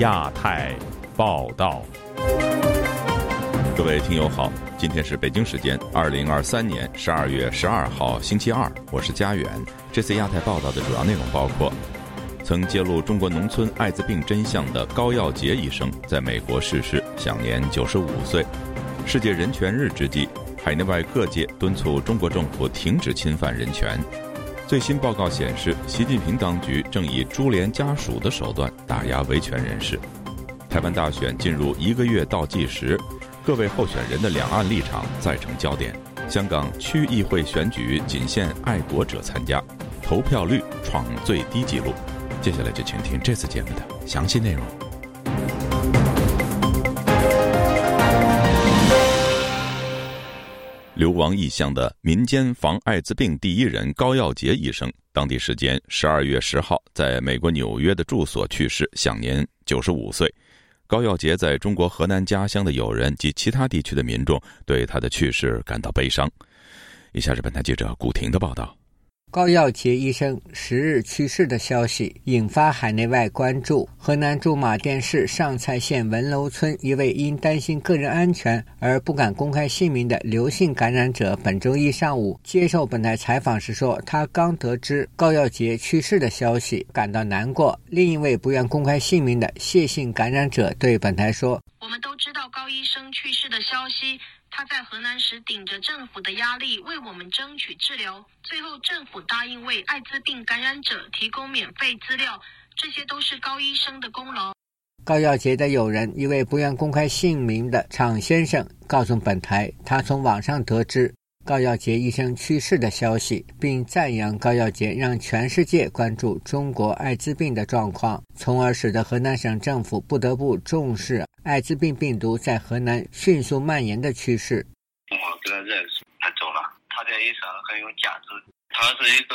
亚太报道，各位听友好，今天是北京时间二零二三年十二月十二号星期二，我是佳远。这次亚太报道的主要内容包括：曾揭露中国农村艾滋病真相的高耀杰医生在美国逝世，享年九十五岁；世界人权日之际，海内外各界敦促中国政府停止侵犯人权。最新报告显示，习近平当局正以株连家属的手段打压维权人士。台湾大选进入一个月倒计时，各位候选人的两岸立场再成焦点。香港区议会选举仅限爱国者参加，投票率创最低纪录。接下来就请听这次节目的详细内容。流亡异乡的民间防艾滋病第一人高耀杰医生，当地时间十二月十号在美国纽约的住所去世，享年九十五岁。高耀杰在中国河南家乡的友人及其他地区的民众对他的去世感到悲伤。以下是本台记者古婷的报道。高耀杰医生十日去世的消息引发海内外关注。河南驻马店市上蔡县文楼村一位因担心个人安全而不敢公开姓名的刘姓感染者，本周一上午接受本台采访时说，他刚得知高耀杰去世的消息，感到难过。另一位不愿公开姓名的谢姓感染者对本台说：“我们都知道高医生去世的消息。”他在河南时顶着政府的压力为我们争取治疗，最后政府答应为艾滋病感染者提供免费资料，这些都是高医生的功劳。高耀杰的友人一位不愿公开姓名的厂先生告诉本台，他从网上得知。高耀杰医生去世的消息，并赞扬高耀杰让全世界关注中国艾滋病的状况，从而使得河南省政府不得不重视艾滋病病毒在河南迅速蔓延的趋势。我跟他认识，他走了。他这医生很有价值，他是一个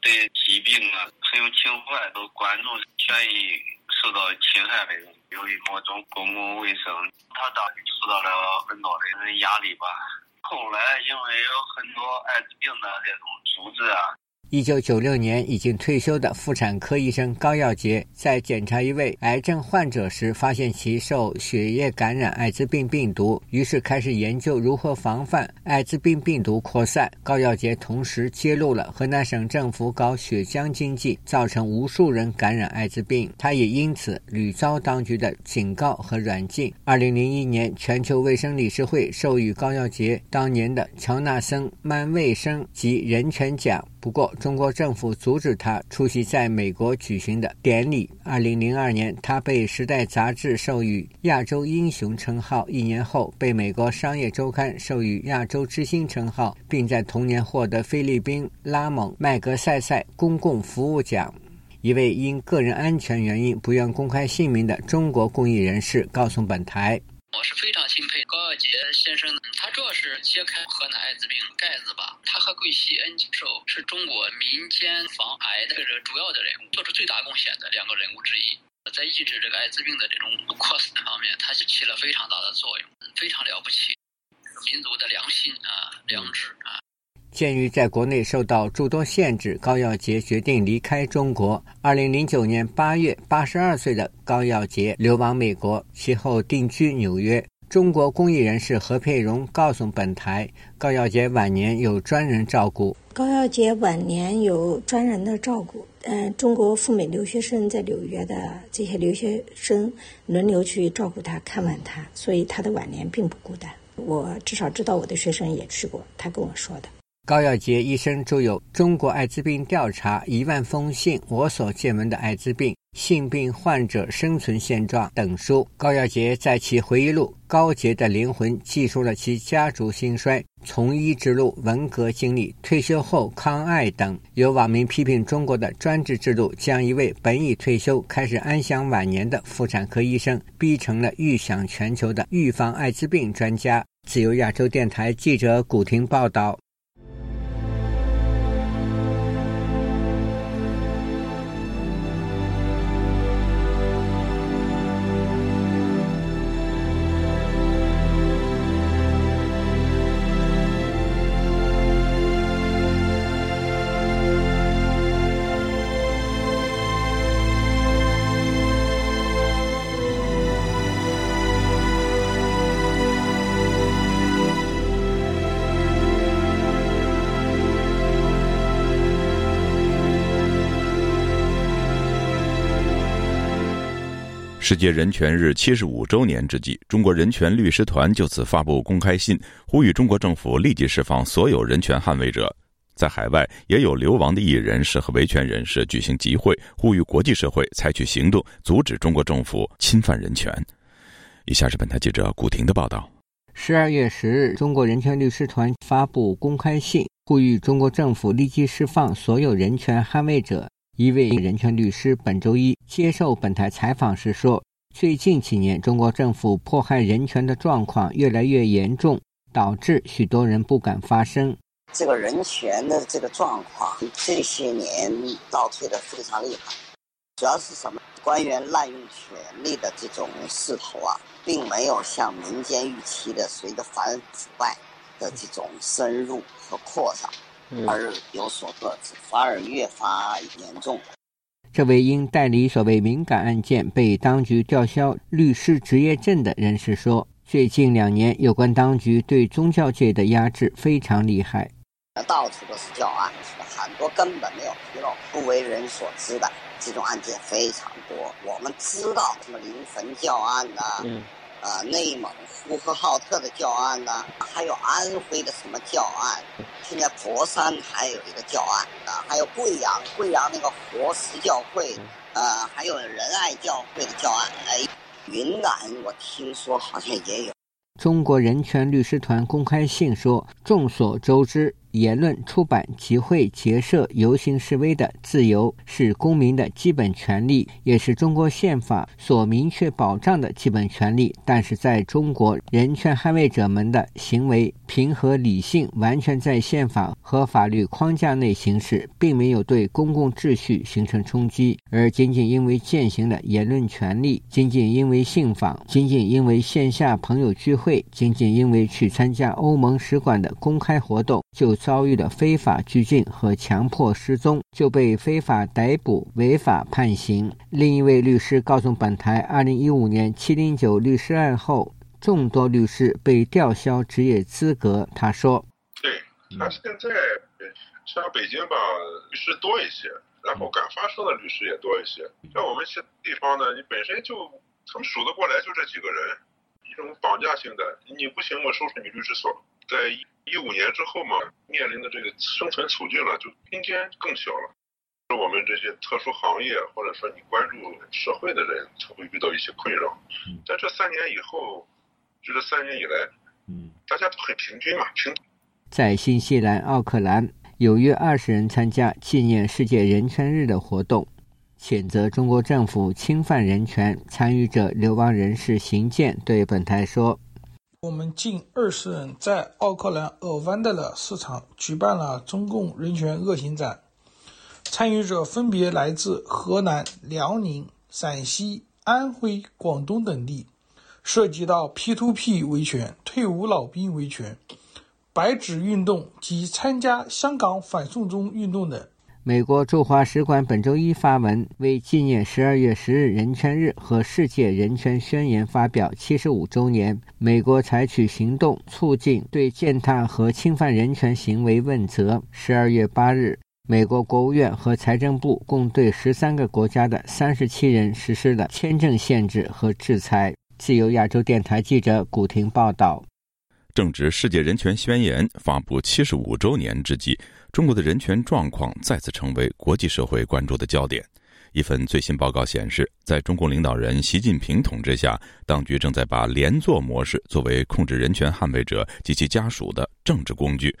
对疾病啊很有情怀，都关注权益受到侵害的人。由于某种公共卫生，他当时受到了很多的压力吧。后来，因为有很多艾滋病的这种组织啊。一九九六年已经退休的妇产科医生高耀杰，在检查一位癌症患者时，发现其受血液感染艾滋病病毒，于是开始研究如何防范艾滋病病毒扩散。高耀杰同时揭露了河南省政府搞血浆经济，造成无数人感染艾滋病，他也因此屡遭当局的警告和软禁。二零零一年，全球卫生理事会授予高耀杰当年的乔纳森曼卫生及人权奖。不过，中国政府阻止他出席在美国举行的典礼。二零零二年，他被《时代》杂志授予“亚洲英雄”称号，一年后被美国《商业周刊》授予“亚洲之星”称号，并在同年获得菲律宾拉蒙麦格塞塞公共服务奖。一位因个人安全原因不愿公开姓名的中国公益人士告诉本台。我是非常钦佩高耀杰先生的，他主要是揭开河南艾滋病盖子吧。他和桂希恩教授是中国民间防癌的这个主要的人物，做出最大贡献的两个人物之一。在抑制这个艾滋病的这种扩散方面，他是起了非常大的作用，非常了不起。民族的良心啊，良知啊。鉴于在国内受到诸多限制，高耀杰决定离开中国。二零零九年八月，八十二岁的高耀杰流亡美国，其后定居纽约。中国公益人士何佩荣告诉本台，高耀杰晚年有专人照顾。高耀杰晚年有专人的照顾，嗯，中国赴美留学生在纽约的这些留学生轮流去照顾他、看望他，所以他的晚年并不孤单。我至少知道我的学生也去过，他跟我说的。高耀杰医生著有《中国艾滋病调查》一万封信，我所见闻的艾滋病性病患者生存现状等书。高耀杰在其回忆录《高洁的灵魂》记述了其家族兴衰、从医之路、文革经历、退休后抗艾等。有网民批评中国的专制制度，将一位本已退休、开始安享晚年的妇产科医生逼成了预享全球的预防艾滋病专家。自由亚洲电台记者古婷报道。世界人权日七十五周年之际，中国人权律师团就此发布公开信，呼吁中国政府立即释放所有人权捍卫者。在海外，也有流亡的艺人士和维权人士举行集会，呼吁国际社会采取行动，阻止中国政府侵犯人权。以下是本台记者古婷的报道：十二月十日，中国人权律师团发布公开信，呼吁中国政府立即释放所有人权捍卫者。一位人权律师本周一接受本台采访时说：“最近几年，中国政府迫害人权的状况越来越严重，导致许多人不敢发声。这个人权的这个状况这些年倒退的非常厉害，主要是什么？官员滥用权力的这种势头啊，并没有像民间预期的随着反腐败的这种深入和扩张。”而有所遏制，反而越发严重。这位因代理所谓敏感案件被当局吊销律师执业证的人士说：“最近两年，有关当局对宗教界的压制非常厉害，到处都是教案，很多根本没有披露、不为人所知的这种案件非常多。我们知道什么灵坟教案呐？”呃，内蒙呼和浩特的教案呢，还有安徽的什么教案？现在佛山还有一个教案啊，还有贵阳，贵阳那个活石教会，呃，还有仁爱教会的教案。哎，云南我听说好像也有。中国人权律师团公开信说，众所周知。言论、出版、集会、结社、游行示威的自由是公民的基本权利，也是中国宪法所明确保障的基本权利。但是，在中国，人权捍卫者们的行为平和理性，完全在宪法和法律框架内行事，并没有对公共秩序形成冲击，而仅仅因为践行了言论权利，仅仅因为信访，仅仅因为线下朋友聚会，仅仅因为去参加欧盟使馆的公开活动，就。遭遇了非法拘禁和强迫失踪，就被非法逮捕、违法判刑。另一位律师告诉本台，二零一五年七零九律师案后，众多律师被吊销职业资格。他说：“对，他现在像北京吧，律师多一些，然后敢发声的律师也多一些。像我们些地方呢，你本身就他们数得过来，就这几个人，一种绑架性的，你不行，我收拾你律师所。在。”一五年之后嘛，面临的这个生存处境了，就空间更小了。是我们这些特殊行业，或者说你关注社会的人，才会遇到一些困扰。在这三年以后，就这三年以来，嗯，大家都很平均嘛，平。在新西兰奥克兰，有约二十人参加纪念世界人权日的活动，谴责中国政府侵犯人权。参与者流亡人士邢健对本台说。我们近二十人在奥克兰尔湾德勒市场举办了中共人权恶行展，参与者分别来自河南、辽宁、陕西、安徽、广东等地，涉及到 P2P 维权、退伍老兵维权、白纸运动及参加香港反送中运动等。美国驻华使馆本周一发文，为纪念十二月十日人权日和世界人权宣言发表七十五周年，美国采取行动促进对践踏和侵犯人权行为问责。十二月八日，美国国务院和财政部共对十三个国家的三十七人实施了签证限制和制裁。自由亚洲电台记者古婷报道。正值世界人权宣言发布七十五周年之际。中国的人权状况再次成为国际社会关注的焦点。一份最新报告显示，在中共领导人习近平统治下，当局正在把连坐模式作为控制人权捍卫者及其家属的政治工具。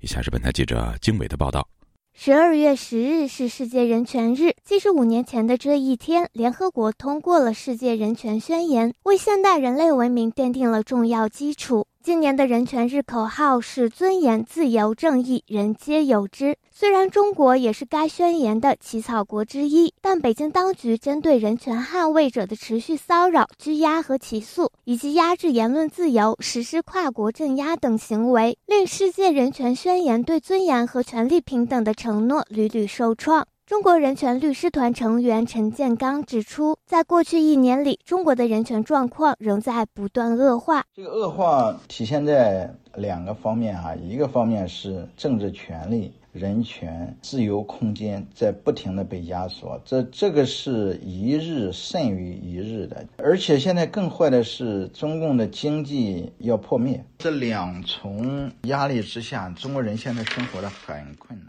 以下是本台记者经纬的报道：十二月十日是世界人权日，七十五年前的这一天，联合国通过了世界人权宣言，为现代人类文明奠定了重要基础。今年的人权日口号是“尊严、自由、正义，人皆有之”。虽然中国也是该宣言的起草国之一，但北京当局针对人权捍卫者的持续骚扰、拘押和起诉，以及压制言论自由、实施跨国镇压等行为，令世界人权宣言对尊严和权利平等的承诺屡屡受创。中国人权律师团成员陈建刚指出，在过去一年里，中国的人权状况仍在不断恶化。这个恶化体现在两个方面啊，一个方面是政治权利人权、自由空间在不停的被压缩，这这个是一日甚于一日的。而且现在更坏的是，中共的经济要破灭，这两重压力之下，中国人现在生活的很困难。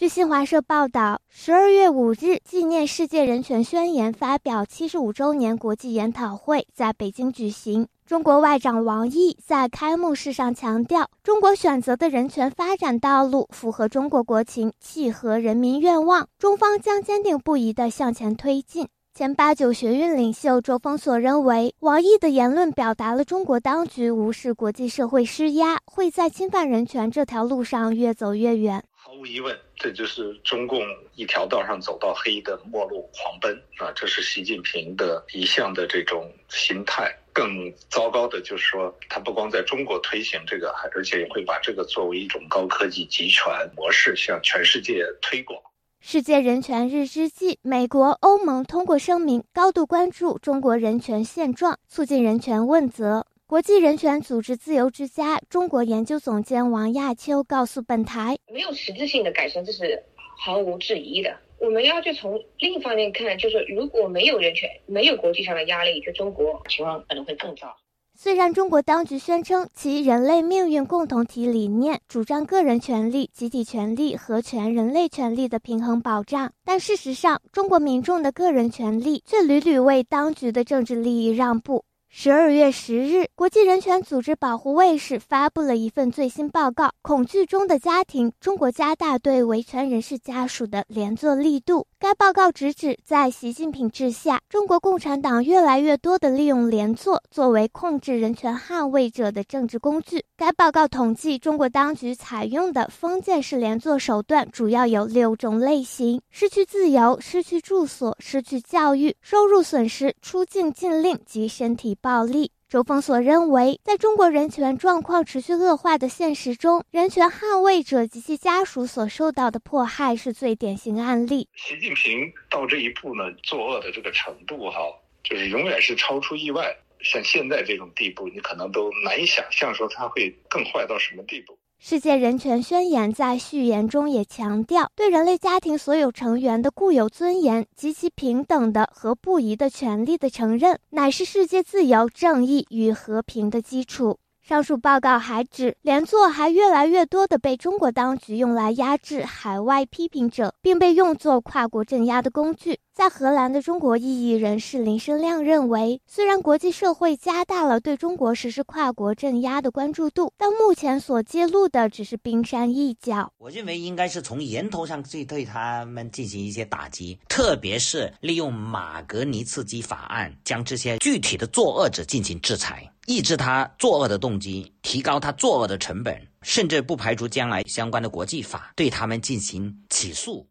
据新华社报道，十二月五日，纪念世界人权宣言发表七十五周年国际研讨会在北京举行。中国外长王毅在开幕式上强调，中国选择的人权发展道路符合中国国情，契合人民愿望，中方将坚定不移地向前推进。前八九学运领袖周峰所认为，王毅的言论表达了中国当局无视国际社会施压，会在侵犯人权这条路上越走越远。毫无疑问，这就是中共一条道上走到黑的末路狂奔啊！这是习近平的一向的这种心态。更糟糕的就是说，他不光在中国推行这个，还而且也会把这个作为一种高科技集权模式向全世界推广。世界人权日之际，美国、欧盟通过声明，高度关注中国人权现状，促进人权问责。国际人权组织自由之家中国研究总监王亚秋告诉本台：“没有实质性的改善，这是毫无质疑的。我们要去从另一方面看，就是如果没有人权，没有国际上的压力，就中国情况可能会更糟。”虽然中国当局宣称其人类命运共同体理念主张个人权利、集体权利和全人类权利的平衡保障，但事实上，中国民众的个人权利却屡屡为当局的政治利益让步。十二月十日，国际人权组织保护卫士发布了一份最新报告《恐惧中的家庭》，中国加大对维权人士家属的连坐力度。该报告直指，在习近平治下，中国共产党越来越多地利用连坐作为控制人权捍卫者的政治工具。该报告统计，中国当局采用的封建式连坐手段主要有六种类型：失去自由、失去住所、失去教育、收入损失、出境禁令及身体。暴力。周峰所认为，在中国人权状况持续恶化的现实中，人权捍卫者及其家属所受到的迫害是最典型案例。习近平到这一步呢，作恶的这个程度，哈，就是永远是超出意外。像现在这种地步，你可能都难以想象，说他会更坏到什么地步。世界人权宣言在序言中也强调，对人类家庭所有成员的固有尊严及其平等的和不移的权利的承认，乃是世界自由、正义与和平的基础。上述报告还指，连坐还越来越多地被中国当局用来压制海外批评者，并被用作跨国镇压的工具。在荷兰的中国异议人士林生亮认为，虽然国际社会加大了对中国实施跨国镇压的关注度，但目前所揭露的只是冰山一角。我认为应该是从源头上去对他们进行一些打击，特别是利用马格尼茨基法案将这些具体的作恶者进行制裁。抑制他作恶的动机，提高他作恶的成本，甚至不排除将来相关的国际法对他们进行起诉。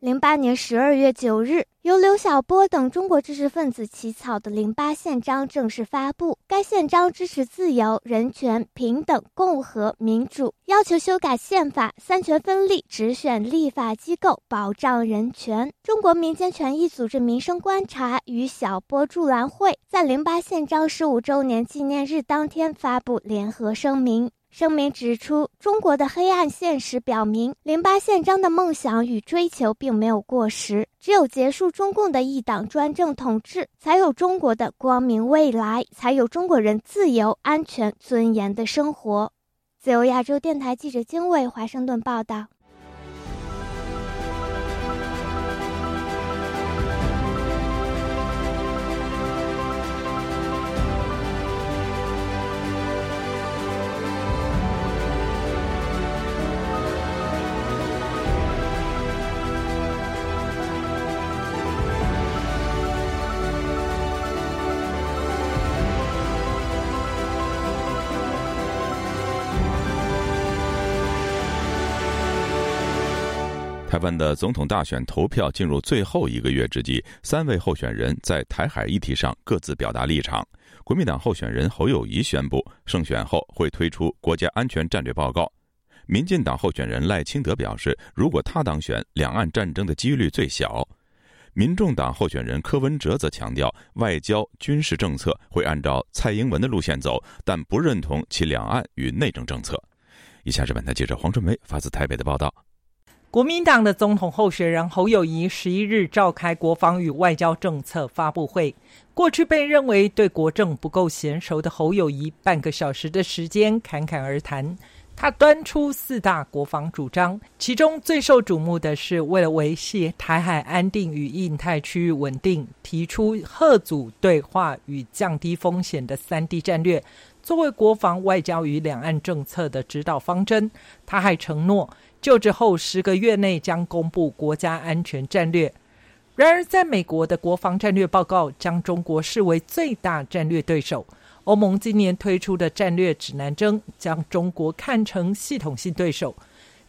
零八年十二月九日，由刘晓波等中国知识分子起草的《零八宪章》正式发布。该宪章支持自由、人权、平等、共和、民主，要求修改宪法，三权分立，直选立法机构，保障人权。中国民间权益组织民生观察与晓波助澜会在《零八宪章》十五周年纪念日当天发布联合声明。声明指出，中国的黑暗现实表明，零八宪章的梦想与追求并没有过时。只有结束中共的一党专政统治，才有中国的光明未来，才有中国人自由、安全、尊严的生活。自由亚洲电台记者经纬华盛顿报道。台湾的总统大选投票进入最后一个月之际，三位候选人在台海议题上各自表达立场。国民党候选人侯友谊宣布，胜选后会推出国家安全战略报告。民进党候选人赖清德表示，如果他当选，两岸战争的几率最小。民众党候选人柯文哲则强调，外交军事政策会按照蔡英文的路线走，但不认同其两岸与内政政策。以下是本台记者黄春梅发自台北的报道。国民党的总统候选人侯友谊十一日召开国防与外交政策发布会。过去被认为对国政不够娴熟的侯友谊，半个小时的时间侃侃而谈。他端出四大国防主张，其中最受瞩目的是为了维系台海安定与印太区域稳定，提出贺组对话与降低风险的三 D 战略，作为国防外交与两岸政策的指导方针。他还承诺，就职后十个月内将公布国家安全战略。然而，在美国的国防战略报告将中国视为最大战略对手。欧盟今年推出的战略指南针将中国看成系统性对手。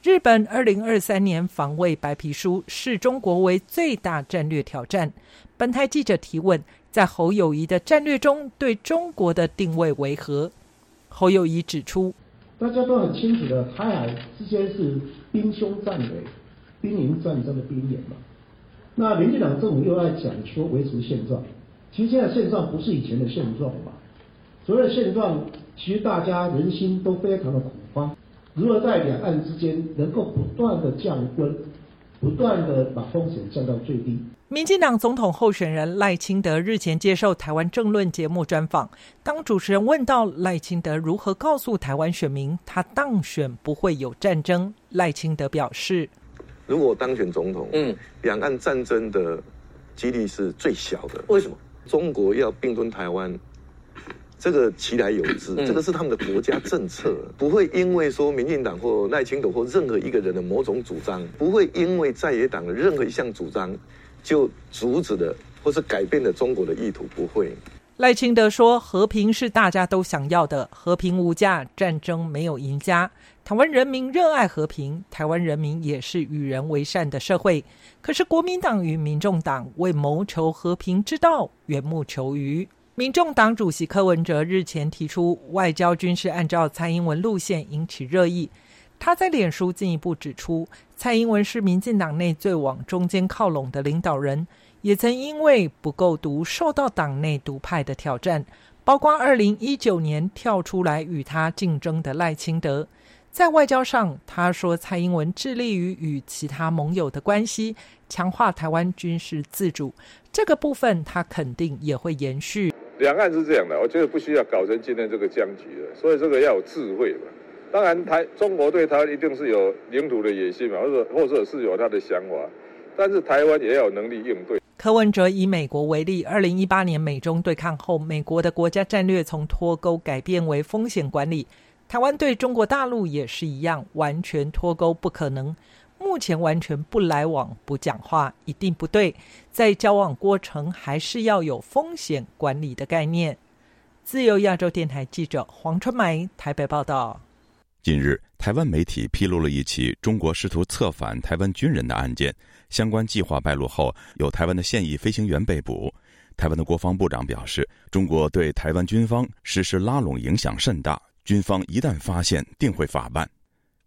日本二零二三年防卫白皮书视中国为最大战略挑战。本台记者提问：在侯友谊的战略中，对中国的定位为何？侯友谊指出：大家都很清楚的，台海之间是兵凶战危、兵营战争的边缘嘛。那民进党政府又在讲说维持现状，其实现在现状不是以前的现状嘛。所谓的现状，其实大家人心都非常的恐慌。如何在两岸之间能够不断的降温，不断的把风险降到最低？民进党总统候选人赖清德日前接受台湾政论节目专访，当主持人问到赖清德如何告诉台湾选民他当选不会有战争，赖清德表示：如果当选总统，嗯，两岸战争的几率是最小的。为什么？中国要并吞台湾？这个其来有之，这个是他们的国家政策，不会因为说民进党或赖清德或任何一个人的某种主张，不会因为在野党的任何一项主张，就阻止的或是改变了中国的意图，不会。赖清德说：“和平是大家都想要的，和平无价，战争没有赢家。台湾人民热爱和平，台湾人民也是与人为善的社会。可是国民党与民众党为谋求和平之道，缘木求鱼。”民众党主席柯文哲日前提出外交军事按照蔡英文路线，引起热议。他在脸书进一步指出，蔡英文是民进党内最往中间靠拢的领导人，也曾因为不够独受到党内独派的挑战，包括二零一九年跳出来与他竞争的赖清德。在外交上，他说蔡英文致力于与其他盟友的关系，强化台湾军事自主，这个部分他肯定也会延续。两岸是这样的，我觉得不需要搞成今天这个僵局了，所以这个要有智慧嘛。当然，台中国对他一定是有领土的野心嘛，或者或者是有他的想法，但是台湾也有能力应对。柯文哲以美国为例，二零一八年美中对抗后，美国的国家战略从脱钩改变为风险管理，台湾对中国大陆也是一样，完全脱钩不可能。目前完全不来往、不讲话，一定不对。在交往过程，还是要有风险管理的概念。自由亚洲电台记者黄春梅台北报道。近日，台湾媒体披露了一起中国试图策反台湾军人的案件，相关计划败露后，有台湾的现役飞行员被捕。台湾的国防部长表示，中国对台湾军方实施拉拢影响甚大，军方一旦发现，定会法办。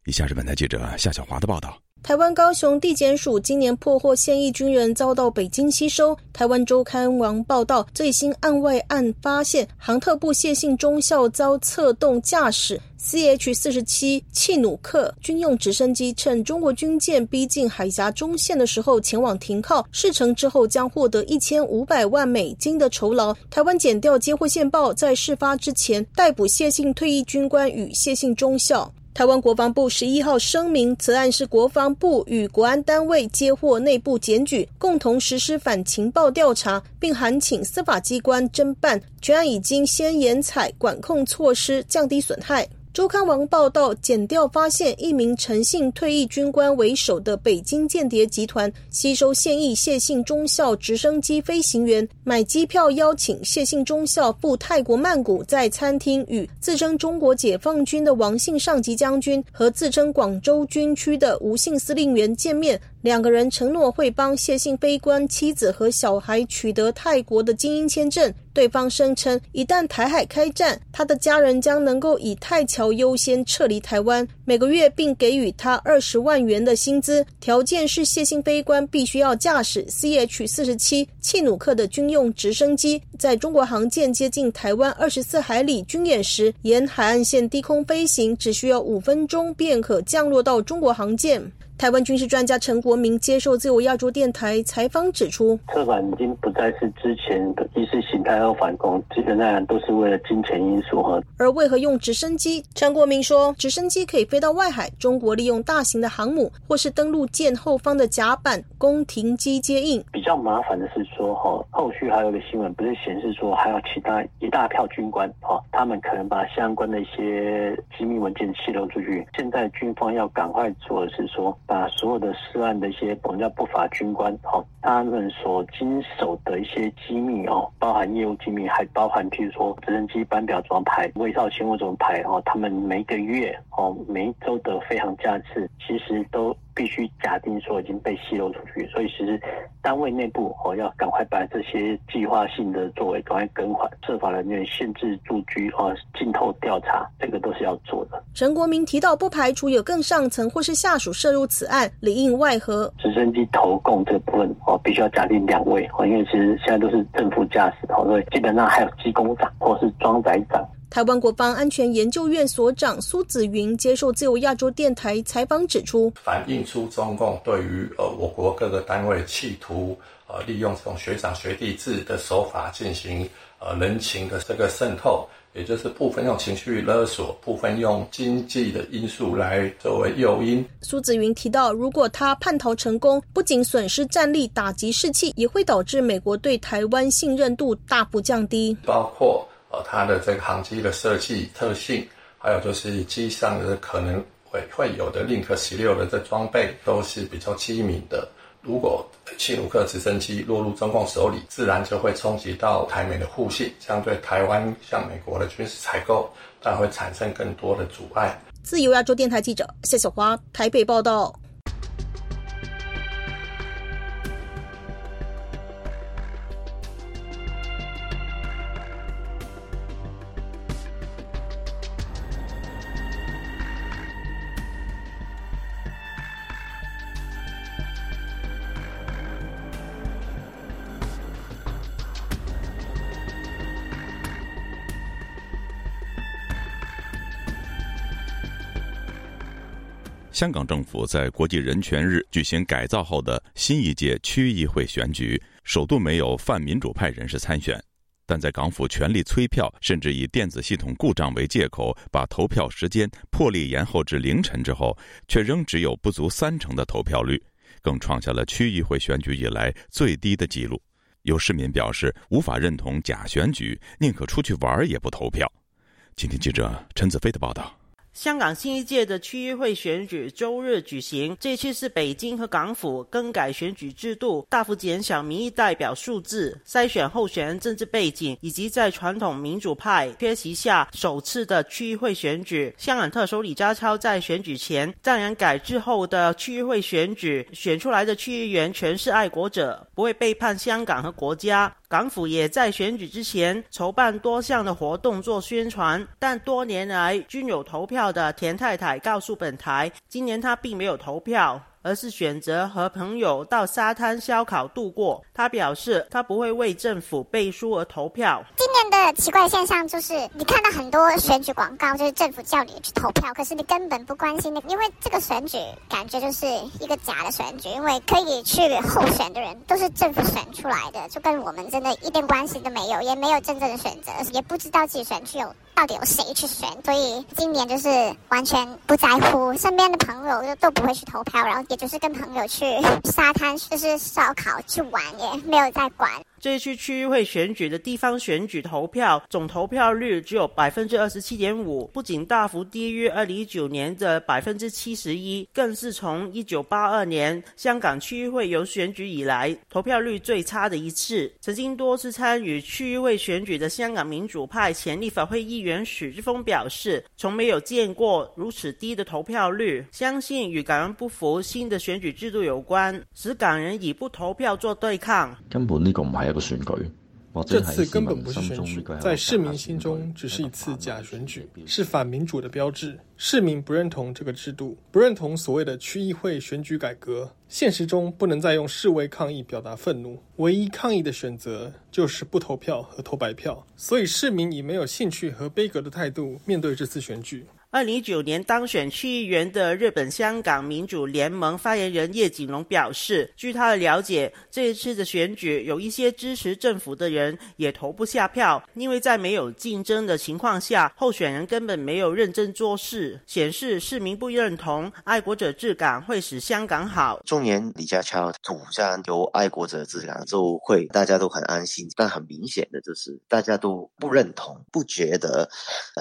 以下是本台记者夏小华的报道。台湾高雄地检署今年破获现役军人遭到北京吸收。台湾周刊网报道，最新案外案发现，航特部谢姓中校遭策动驾驶 CH 四十七契努克军用直升机，趁中国军舰逼近海峡中线的时候前往停靠，事成之后将获得一千五百万美金的酬劳。台湾检调接获线报，在事发之前逮捕谢姓退役军官与谢姓中校。台湾国防部十一号声明，此案是国防部与国安单位接获内部检举，共同实施反情报调查，并函请司法机关侦办。全案已经先严采管控措施，降低损害。周刊王报道，检调发现一名陈姓退役军官为首的北京间谍集团，吸收现役谢姓中校直升机飞行员，买机票邀请谢姓中校赴泰国曼谷，在餐厅与自称中国解放军的王姓上级将军和自称广州军区的吴姓司令员见面。两个人承诺会帮谢姓飞官妻子和小孩取得泰国的精英签证。对方声称，一旦台海开战，他的家人将能够以泰侨优先撤离台湾，每个月并给予他二十万元的薪资，条件是谢姓飞官必须要驾驶 CH 四十七契努克的军用直升机，在中国航舰接近台湾二十四海里军演时，沿海岸线低空飞行，只需要五分钟便可降落到中国航舰。台湾军事专家陈国民接受自由亚洲电台采访指出，策反已经不再是之前的意识形态和反攻，基本上都是为了金钱因素哈。而为何用直升机？陈国民说，直升机可以飞到外海，中国利用大型的航母或是登陆舰后方的甲板供停机接应。比较麻烦的是说哈，后续还有个新闻不是显示说还有其他一大票军官哈，他们可能把相关的一些机密文件泄露出去。现在军方要赶快做的是说。把所有的涉案的一些绑架不法军官，哦，他们所经手的一些机密哦，包含业务机密，还包含譬如说直升机班表怎么排，卫少勤务怎么排，哦，他们每个月哦，每一周的飞行架次，其实都。必须假定说已经被泄露出去，所以其实单位内部哦要赶快把这些计划性的作为赶快更换，设法人员限制住居哦，浸透调查，这个都是要做的。陈国民提到，不排除有更上层或是下属涉入此案，里应外合。直升机投供这部分哦，必须要假定两位哦，因为其实现在都是正副驾驶哦，所以基本上还有机工长或是装载长。台湾国防安全研究院所长苏子云接受自由亚洲电台采访指出，反映出中共对于呃我国各个单位企图呃利用这种学长学弟制的手法进行呃人情的这个渗透，也就是部分用情绪勒索，部分用经济的因素来作为诱因。苏子云提到，如果他叛逃成功，不仅损失战力、打击士气，也会导致美国对台湾信任度大幅降低，包括。它的这个航机的设计特性，还有就是机上的可能会会有的 Link 十六的这装备都是比较机敏的。如果七鲁克直升机落入中共手里，自然就会冲击到台美的互信，相对台湾向美国的军事采购，但会产生更多的阻碍。自由亚洲电台记者谢小华台北报道。香港政府在国际人权日举行改造后的新一届区议会选举，首度没有泛民主派人士参选，但在港府全力催票，甚至以电子系统故障为借口，把投票时间破例延后至凌晨之后，却仍只有不足三成的投票率，更创下了区议会选举以来最低的纪录。有市民表示无法认同假选举，宁可出去玩也不投票。请听记者陈子飞的报道。香港新一届的区议会选举周日举行，这次是北京和港府更改选举制度，大幅减小民意代表数字，筛选候选人政治背景，以及在传统民主派缺席下首次的区议会选举。香港特首李家超在选举前赞扬改制后的区议会选举，选出来的区议员全是爱国者，不会背叛香港和国家。港府也在选举之前筹办多项的活动做宣传，但多年来均有投票的田太太告诉本台，今年她并没有投票。而是选择和朋友到沙滩烧烤度过。他表示，他不会为政府背书而投票。今年的奇怪现象就是，你看到很多选举广告，就是政府叫你去投票，可是你根本不关心那，因为这个选举感觉就是一个假的选举，因为可以去候选的人都是政府选出来的，就跟我们真的一点关系都没有，也没有真正的选择，也不知道自己选区有到底有谁去选，所以今年就是完全不在乎，身边的朋友都都不会去投票，然后。就是跟朋友去 沙滩，就是烧烤去玩，也没有在管。这一区区议会选举的地方选举投票总投票率只有百分之二十七点五，不仅大幅低于二零一九年的百分之七十一，更是从一九八二年香港区议会有选举以来投票率最差的一次。曾经多次参与区议会选举的香港民主派前立法会议员许志峰表示，从没有见过如此低的投票率，相信与港人不服新的选举制度有关，使港人以不投票做对抗。根本呢个唔系。选举，这次根本不是选举，在市民心中只是一次假选举，是反民主的标志。市民不认同这个制度，不认同所谓的区议会选举改革。现实中不能再用示威抗议表达愤怒，唯一抗议的选择就是不投票和投白票。所以市民以没有兴趣和悲格的态度面对这次选举。二零一九年当选区议员的日本香港民主联盟发言人叶景龙表示，据他的了解，这一次的选举有一些支持政府的人也投不下票，因为在没有竞争的情况下，候选人根本没有认真做事，显示市民不认同爱国者治港会使香港好。中年李家超主张由爱国者治港就会大家都很安心，但很明显的就是大家都不认同，不觉得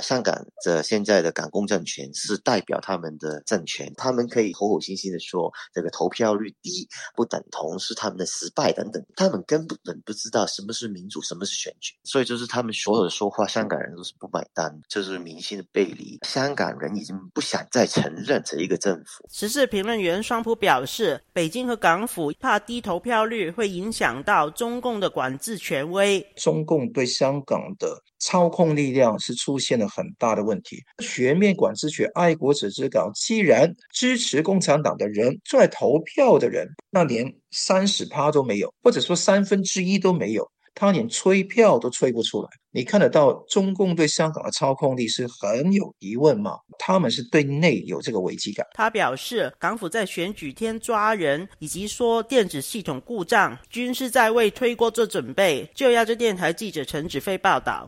香港的现在的港共。政权是代表他们的政权，他们可以口口心心的说这个投票率低不等同是他们的失败等等，他们根本不知道什么是民主，什么是选举，所以就是他们所有的说话，香港人都是不买单，这是民心的背离。香港人已经不想再承认这一个政府。时事评论员双普表示，北京和港府怕低投票率会影响到中共的管制权威，中共对香港的。操控力量是出现了很大的问题。全面管制权、爱国者之港，既然支持共产党的人出来投票的人，那连三十趴都没有，或者说三分之一都没有，他连催票都催不出来。你看得到中共对香港的操控力是很有疑问吗？他们是对内有这个危机感。他表示，港府在选举天抓人，以及说电子系统故障，均是在为推锅做准备。就亚洲电台记者陈子飞报道。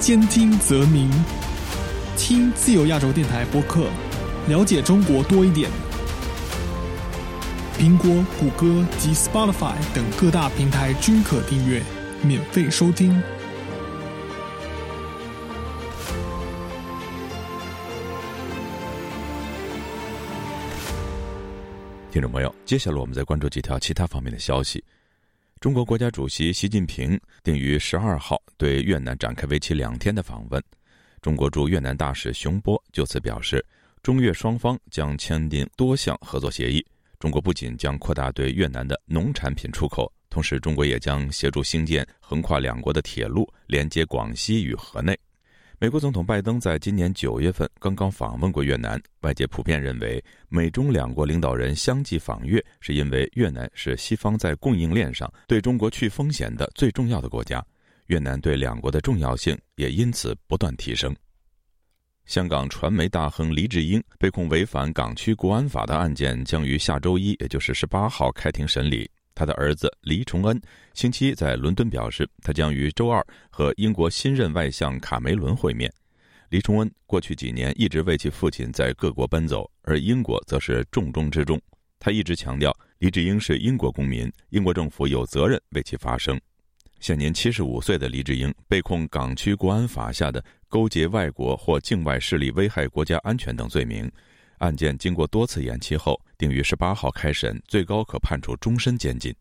兼听则明。听自由亚洲电台播客，了解中国多一点。苹果、谷歌及 Spotify 等各大平台均可订阅，免费收听。听众朋友，接下来我们再关注几条其他方面的消息。中国国家主席习近平定于十二号对越南展开为期两天的访问。中国驻越南大使熊波就此表示，中越双方将签订多项合作协议。中国不仅将扩大对越南的农产品出口，同时中国也将协助兴建横跨两国的铁路，连接广西与河内。美国总统拜登在今年九月份刚刚访问过越南，外界普遍认为，美中两国领导人相继访越，是因为越南是西方在供应链上对中国去风险的最重要的国家。越南对两国的重要性也因此不断提升。香港传媒大亨黎智英被控违反港区国安法的案件将于下周一，也就是十八号开庭审理。他的儿子黎崇恩星期一在伦敦表示，他将于周二和英国新任外相卡梅伦会面。黎崇恩过去几年一直为其父亲在各国奔走，而英国则是重中之重。他一直强调，黎智英是英国公民，英国政府有责任为其发声。现年七十五岁的黎智英被控港区国安法下的勾结外国或境外势力危害国家安全等罪名，案件经过多次延期后，定于十八号开审，最高可判处终身监禁。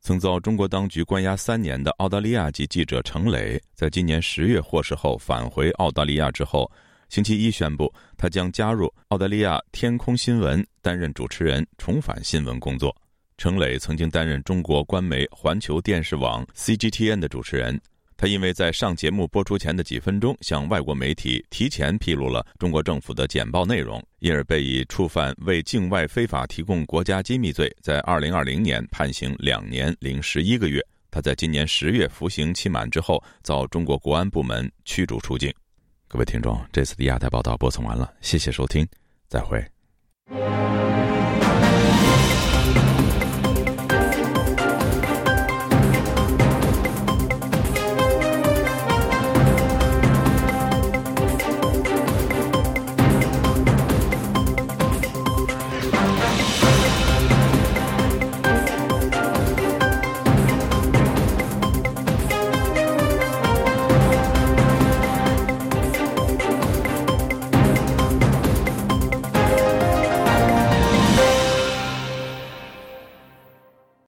曾遭中国当局关押三年的澳大利亚籍记者程磊，在今年十月获释后返回澳大利亚之后，星期一宣布他将加入澳大利亚天空新闻担任主持人，重返新闻工作。程磊曾经担任中国官媒环球电视网 CGTN 的主持人，他因为在上节目播出前的几分钟向外国媒体提前披露了中国政府的简报内容，因而被以触犯为境外非法提供国家机密罪，在2020年判刑两年零十一个月。他在今年十月服刑期满之后，遭中国国安部门驱逐出境。各位听众，这次的亚太报道播送完了，谢谢收听，再会。